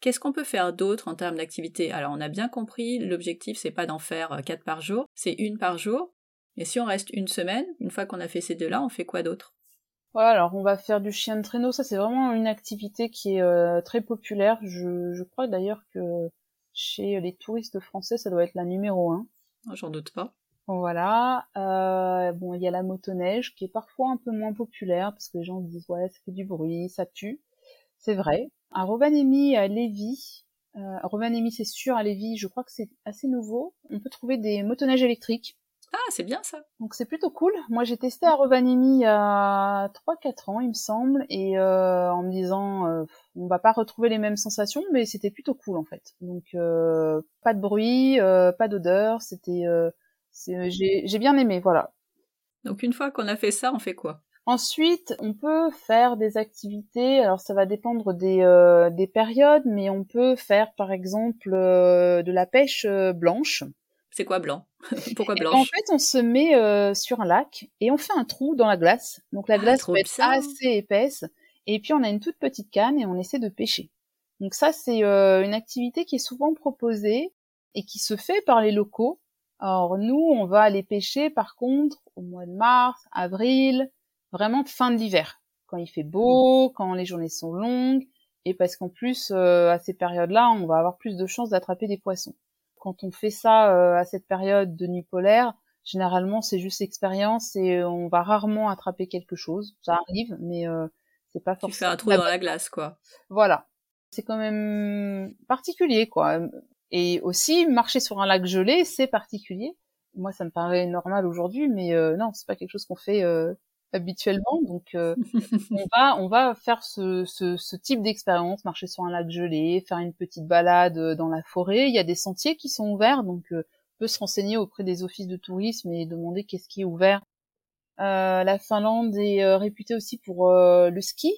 Qu'est-ce qu'on peut faire d'autre en termes d'activité? Alors on a bien compris, l'objectif c'est pas d'en faire quatre par jour, c'est une par jour. Et si on reste une semaine, une fois qu'on a fait ces deux-là, on fait quoi d'autre? Voilà, alors on va faire du chien de traîneau. Ça, c'est vraiment une activité qui est euh, très populaire. Je, je crois d'ailleurs que chez les touristes français, ça doit être la numéro un. J'en doute pas. Voilà. Euh, bon, il y a la motoneige qui est parfois un peu moins populaire parce que les gens disent ouais, ça fait du bruit, ça pue. C'est vrai. À Rovaniemi, à Lévis, euh, Rovaniemi c'est sûr, à Lévis, je crois que c'est assez nouveau. On peut trouver des motoneiges électriques ah, c'est bien ça. Donc c'est plutôt cool. Moi j'ai testé à Rovaniemi il y a 3-4 ans il me semble et euh, en me disant euh, on va pas retrouver les mêmes sensations mais c'était plutôt cool en fait. Donc euh, pas de bruit, euh, pas d'odeur, c'était euh, j'ai bien aimé voilà. Donc une fois qu'on a fait ça, on fait quoi? Ensuite, on peut faire des activités, alors ça va dépendre des, euh, des périodes, mais on peut faire par exemple de la pêche blanche. C'est quoi blanc? Pourquoi blanc En fait, on se met euh, sur un lac et on fait un trou dans la glace. Donc la ah, glace peut être assez épaisse. Et puis on a une toute petite canne et on essaie de pêcher. Donc ça, c'est euh, une activité qui est souvent proposée et qui se fait par les locaux. Alors nous, on va aller pêcher par contre au mois de mars, avril, vraiment fin de l'hiver, quand il fait beau, quand les journées sont longues, et parce qu'en plus, euh, à ces périodes-là, on va avoir plus de chances d'attraper des poissons quand on fait ça euh, à cette période de nuit polaire, généralement c'est juste expérience et on va rarement attraper quelque chose. Ça arrive, mais euh, c'est pas forcément. Tu fais un trou dans la glace, quoi. Voilà. C'est quand même particulier, quoi. Et aussi, marcher sur un lac gelé, c'est particulier. Moi, ça me paraît normal aujourd'hui, mais euh, non, c'est pas quelque chose qu'on fait euh, habituellement. Donc, euh, on va on va faire ce, ce, ce type d'expérience, marcher sur un lac gelé, faire une petite balade euh, dans la forêt. Il y a des sentiers qui sont ouverts, donc euh, on peut se renseigner auprès des offices de tourisme et demander qu'est-ce qui est ouvert. la Finlande est réputée aussi pour le ski,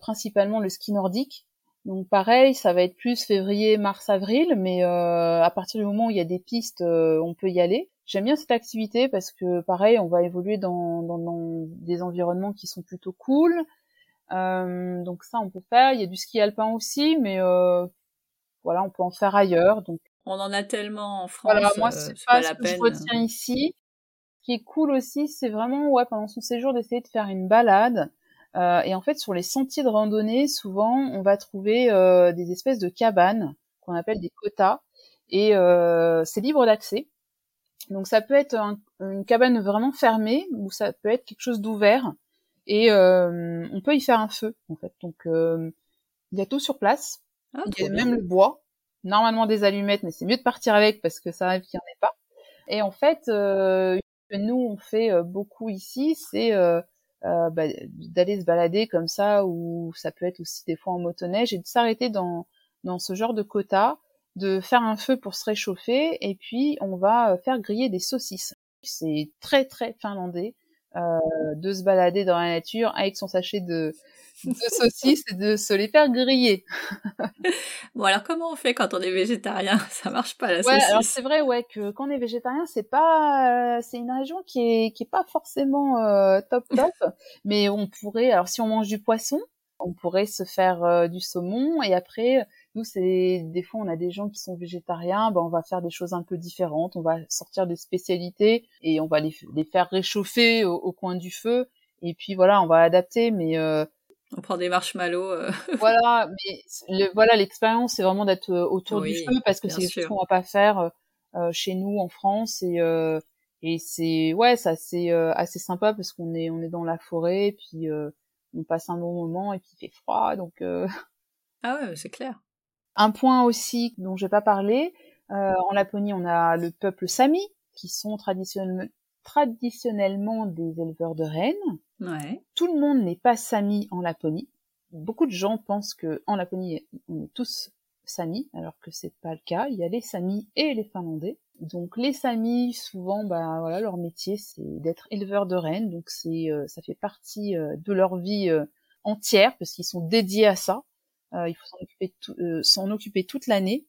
principalement le ski nordique. Donc pareil, ça va être plus février, mars, avril, mais à partir du moment où il y a des pistes, on peut y aller. J'aime bien cette activité parce que pareil, on va évoluer dans, dans, dans des environnements qui sont plutôt cool. Euh, donc ça, on peut faire. Il y a du ski alpin aussi, mais euh, voilà, on peut en faire ailleurs. Donc on en a tellement en France. Voilà, moi c'est pas, ce que je retiens ici. Ce qui est cool aussi, c'est vraiment ouais pendant son séjour d'essayer de faire une balade. Euh, et en fait, sur les sentiers de randonnée, souvent, on va trouver euh, des espèces de cabanes qu'on appelle des quotas, et euh, c'est libre d'accès. Donc ça peut être une cabane vraiment fermée ou ça peut être quelque chose d'ouvert et euh, on peut y faire un feu en fait. Donc euh, il y a tout sur place, ah, il y a même le bois, normalement des allumettes, mais c'est mieux de partir avec parce que ça arrive qu'il n'y en ait pas. Et en fait, euh, nous on fait beaucoup ici, c'est euh, bah, d'aller se balader comme ça ou ça peut être aussi des fois en motoneige et de s'arrêter dans dans ce genre de quota de faire un feu pour se réchauffer et puis on va euh, faire griller des saucisses. C'est très très finlandais de se balader dans la nature avec son sachet de, de saucisses et de se les faire griller. bon alors comment on fait quand on est végétarien? Ça marche pas la ouais, alors c'est vrai ouais que quand on est végétarien c'est pas euh, c'est une région qui est qui est pas forcément euh, top top. Mais on pourrait alors si on mange du poisson on pourrait se faire euh, du saumon et après nous, c'est des fois on a des gens qui sont végétariens, ben on va faire des choses un peu différentes, on va sortir des spécialités et on va les, les faire réchauffer au, coin du feu et puis voilà, on va adapter mais euh... on prend des marshmallows. Euh... voilà, mais le, voilà l'expérience c'est vraiment d'être euh, autour du feu parce que c'est quelque chose qu'on va pas faire euh, chez nous en France et euh, et c'est ouais, ça c'est assez sympa parce qu'on est on est dans la forêt puis on passe un bon moment et puis il fait froid donc Ah ouais, c'est clair. Un point aussi dont je vais pas parler, euh, en Laponie, on a le peuple Sami, qui sont traditionnellement, traditionnellement des éleveurs de rennes. Ouais. Tout le monde n'est pas Sami en Laponie. Beaucoup de gens pensent que en Laponie, on est tous Sami, alors que c'est pas le cas. Il y a les Sami et les Finlandais. Donc les Sami, souvent, bah voilà, leur métier c'est d'être éleveurs de rennes. Donc c'est, euh, ça fait partie euh, de leur vie euh, entière parce qu'ils sont dédiés à ça. Euh, il faut s'en occuper, euh, toute l'année.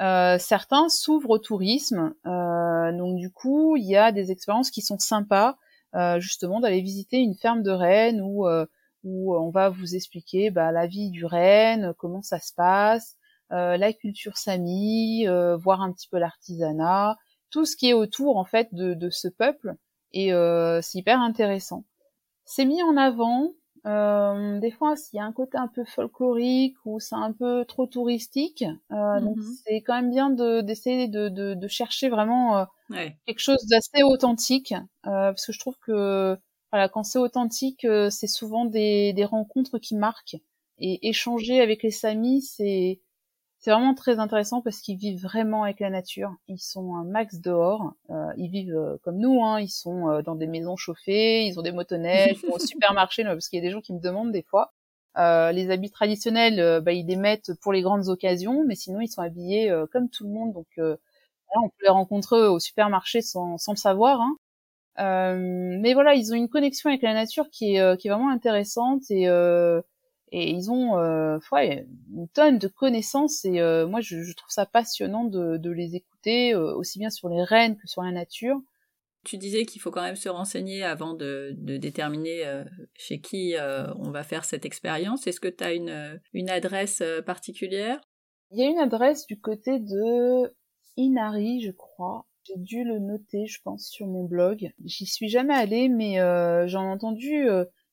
Euh, certains s'ouvrent au tourisme, donc du coup, il y a des expériences qui sont sympas, justement d'aller visiter une ferme de rennes où où on va vous expliquer bah, la vie du renne, comment ça se passe, la culture sami, voir un petit peu l'artisanat, tout ce qui est autour en fait de, de ce peuple et c'est hyper intéressant. C'est mis en avant euh, des fois, s'il y a un côté un peu folklorique ou c'est un peu trop touristique, euh, donc mm-hmm. c'est quand même bien d'essayer de, de, de, chercher vraiment euh, quelque chose d'assez authentique, euh, parce que je trouve que voilà, quand c'est authentique, euh, c'est souvent des, des rencontres qui marquent. Et échanger avec les Samis, c'est c'est vraiment très intéressant parce qu'ils vivent vraiment avec la nature. Ils sont un max dehors. Euh, ils vivent euh, comme nous. Hein. Ils sont euh, dans des maisons chauffées. Ils ont des motoneiges. ils vont au supermarché. parce qu'il y a des gens qui me demandent des fois. les habits traditionnels, bah, ils les mettent pour les grandes occasions, mais sinon ils sont habillés comme tout le monde. Donc on peut les rencontrer au supermarché sans, sans le savoir. Hein. mais voilà, ils ont une connexion avec la nature qui est, qui est vraiment intéressante et et ils ont euh, ouais, une tonne de connaissances et euh, moi je, je, trouve ça passionnant de, de les écouter euh, aussi bien sur les rennes que sur la nature. Tu disais qu'il faut quand même se renseigner avant de, de déterminer chez qui on va faire cette expérience. Est-ce que tu as une, une adresse particulière? Il y a une adresse du côté de Inari, je crois. J'ai dû le noter, je pense, sur mon blog. J'y suis jamais allée, mais j'en ai entendu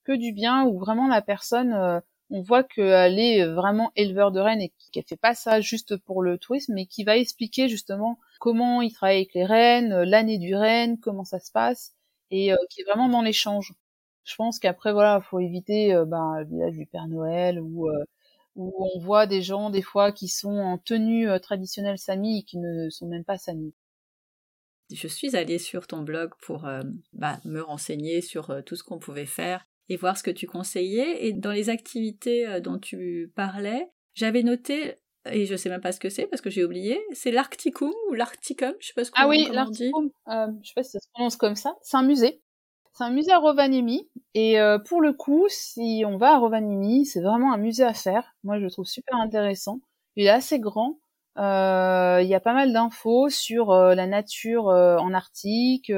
que du bien, où vraiment la personne on voit qu'elle est vraiment éleveur de rennes et qu'elle fait pas ça juste pour le tourisme, mais qui va expliquer justement comment il travaille avec les rennes, euh, l'année du renne, comment ça se passe, et euh, qui est vraiment dans l'échange. Je pense qu'après voilà, faut éviter euh, ben, le village du Père Noël ou où on voit des gens des fois qui sont en tenue traditionnelle sami et qui ne sont même pas sami. Je suis allée sur ton blog pour bah, me renseigner sur tout ce qu'on pouvait faire et voir ce que tu conseillais. Et dans les activités euh, dont tu parlais, j'avais noté, et je sais même pas ce que c'est parce que j'ai oublié, c'est l'Arcticum ou l'Arcticum, je sais pas ce qu'on Ah oui, l'Arcticum, euh, je sais pas si ça se prononce comme ça. C'est un musée. C'est un musée à Rovaniemi. Et euh, pour le coup, si on va à Rovaniemi, c'est vraiment un musée à faire. Moi, je le trouve super intéressant. Il est assez grand. Euh, il y a pas mal d'infos sur la nature en Arctique.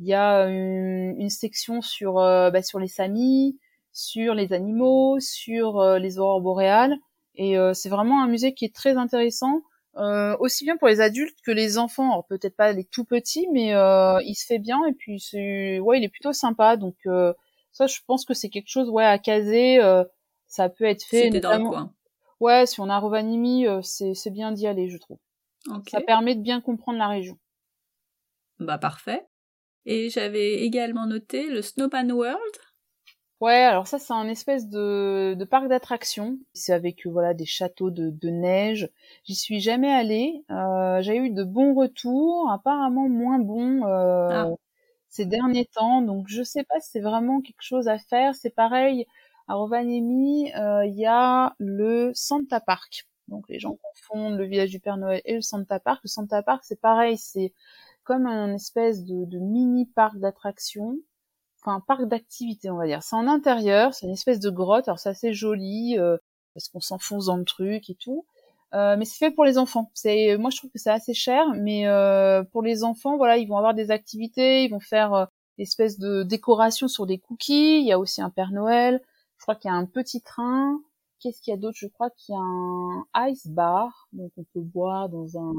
Il y a une, une section sur euh, bah, sur les samis, sur les animaux, sur euh, les aurores boréales. Et euh, c'est vraiment un musée qui est très intéressant, aussi bien pour les adultes que les enfants. peut-être pas les tout petits, mais il se fait bien et puis c'est ouais, il est plutôt sympa. Donc ça, je pense que c'est quelque chose ouais à caser. ça peut être fait. notamment... Ouais, si on a Rovaniemi, c'est c'est bien d'y aller, je trouve. Ça permet de bien comprendre la région. Bah parfait. Et j'avais également noté le Snowman World. Ouais, alors ça c'est un espèce de, de parc d'attractions. C'est avec euh, voilà des châteaux de, de neige. J'y suis jamais allée. Euh, J'ai eu de bons retours, apparemment moins bons euh, ah. ces derniers temps. Donc je sais pas si c'est vraiment quelque chose à faire. C'est pareil à Rovaniemi, euh, il y a le Santa Park. Donc les gens confondent le village du Père Noël et le Santa Park. Le Santa Park c'est pareil, c'est comme un espèce de, mini parc d'attractions, enfin un parc d'activité on va dire. C'est en intérieur, c'est une espèce de grotte, alors c'est assez joli euh, parce qu'on s'enfonce dans le truc et tout. Euh, mais c'est fait pour les enfants. C'est, moi je trouve que c'est assez cher, mais euh, pour les enfants, voilà, ils vont avoir des activités, ils vont faire euh, espèce de décoration sur des cookies. Il y a aussi un Père Noël. Je crois qu'il y a un petit train. Qu'est-ce qu'il y a d'autre? Je crois qu'il y a un ice bar, donc on peut boire dans un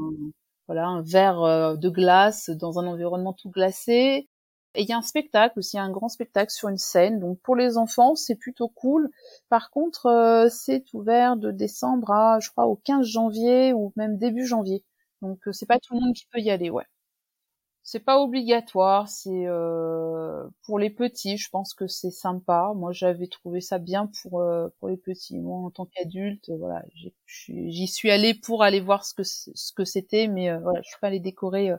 voilà, un verre euh, de glace dans un environnement tout glacé. Et il y a un spectacle aussi, un grand spectacle sur une scène. Donc pour les enfants, c'est plutôt cool. Par contre, euh, c'est ouvert de décembre à, je crois, au 15 janvier ou même début janvier. Donc euh, c'est pas tout le monde qui peut y aller, ouais. C'est pas obligatoire, c'est euh, pour les petits. Je pense que c'est sympa. Moi, j'avais trouvé ça bien pour euh, pour les petits. Moi, en tant qu'adulte, voilà, j'y suis allée pour aller voir ce que ce que c'était, mais euh, voilà, je suis pas allée décorer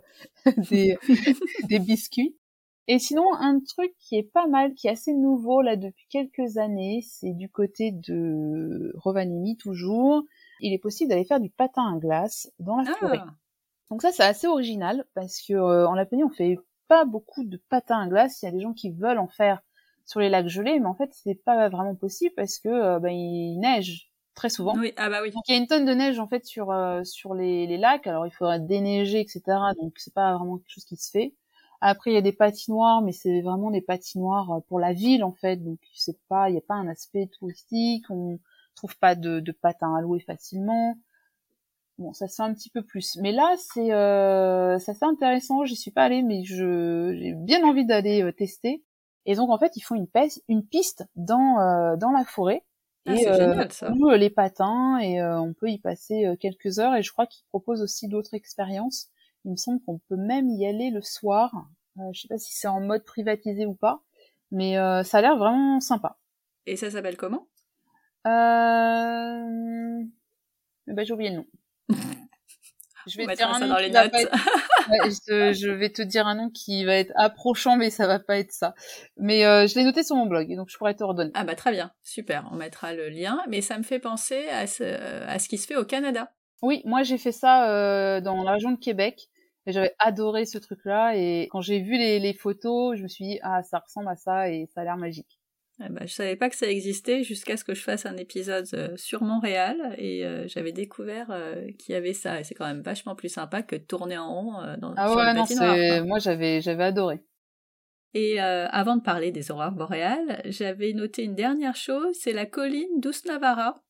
des des biscuits. Et sinon, un truc qui est pas mal, qui est assez nouveau là depuis quelques années, c'est du côté de Rovaniemi toujours. Il est possible d'aller faire du patin à glace dans la forêt. Donc ça, c'est assez original parce que euh, en Laponie, on fait pas beaucoup de patins à glace. Il y a des gens qui veulent en faire sur les lacs gelés, mais en fait, c'est pas vraiment possible parce que euh, ben, il neige très souvent. Oui, ah bah oui. Donc il y a une tonne de neige en fait sur euh, sur les, les, lacs. Alors il faudrait déneiger, etc. Donc c'est pas vraiment quelque chose qui se fait. Après il y a des patinoires, mais c'est vraiment des patinoires pour la ville en fait. Donc c'est pas, il y a pas un aspect touristique. On trouve pas de, de patins à louer facilement. Bon, ça se fait un petit peu plus. Mais là, c'est euh, c'est assez intéressant. J'y suis pas allée, mais je j'ai bien envie d'aller euh, tester. Et donc en fait, ils font une, piste, une piste dans euh, dans la forêt. Ah, et génial, ça. les patins et on peut y passer quelques heures. Et je crois qu'ils proposent aussi d'autres expériences. Il me semble qu'on peut même y aller le soir. je sais pas si c'est en mode privatisé ou pas, mais ça a l'air vraiment sympa. Et ça s'appelle comment? Euh... Ben, j'ai oublié le nom. Je vais, te dire un nom dans les notes. je, vais te dire un nom qui va être approchant, mais ça va pas être ça. Mais euh, je l'ai noté sur mon blog, donc je pourrais te redonner. Ah bah très bien, super. On mettra le lien. Mais ça me fait penser à ce, à ce qui se fait au Canada. Oui, moi j'ai fait ça euh, dans la région de Québec. Et j'avais adoré ce truc-là. Et quand j'ai vu les, les photos, je me suis dit ah ça ressemble à ça et ça a l'air magique. Ah bah, je savais pas que ça existait jusqu'à ce que je fasse un épisode euh, sur Montréal et euh, j'avais découvert euh, qu'il y avait ça et c'est quand même vachement plus sympa que de tourner en rond dans ah ouais, non, c'est... moi j'avais j'avais adoré. Et avant de parler des aurores boréales, j'avais noté une dernière chose, c'est la colline d'Ousnavara.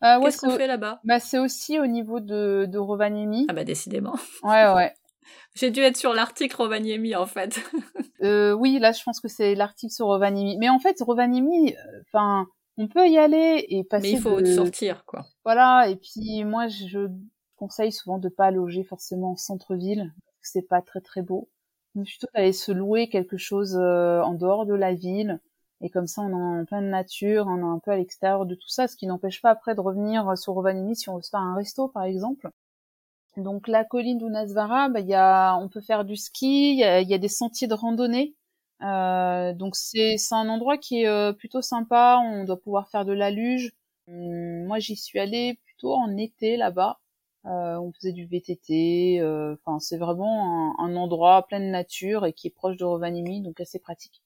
Ah Qu'est-ce qu'on fait là-bas? Bah c'est aussi au niveau de, de Rovaniemi. Ah bah décidément. Ouais ouais. J'ai dû être sur l'article Rovaniemi en fait. euh, oui, là je pense que c'est l'article sur Rovaniemi. Mais en fait, Rovaniemi, euh, enfin, on peut y aller et passer. Mais il faut sortir quoi. Voilà. Et puis moi, je conseille souvent de pas loger forcément en centre-ville, c'est pas très très beau. Mais plutôt d'aller se louer quelque chose euh, en dehors de la ville. Et comme ça, on est en pleine nature, on est un peu à l'extérieur de tout ça, ce qui n'empêche pas après de revenir sur Rovaniemi si on veut se faire un resto, par exemple. Donc la colline d'Unasvara, bah, y a, on peut faire du ski, il y a, y a, des sentiers de randonnée. Euh, donc c'est un endroit qui est euh, plutôt sympa. On doit pouvoir faire de la luge. Hum, moi j'y suis allée plutôt en été là-bas. Euh, on faisait du VTT. Euh, enfin c'est vraiment un, un, endroit plein de nature et qui est proche de Rovaniemi, donc assez pratique.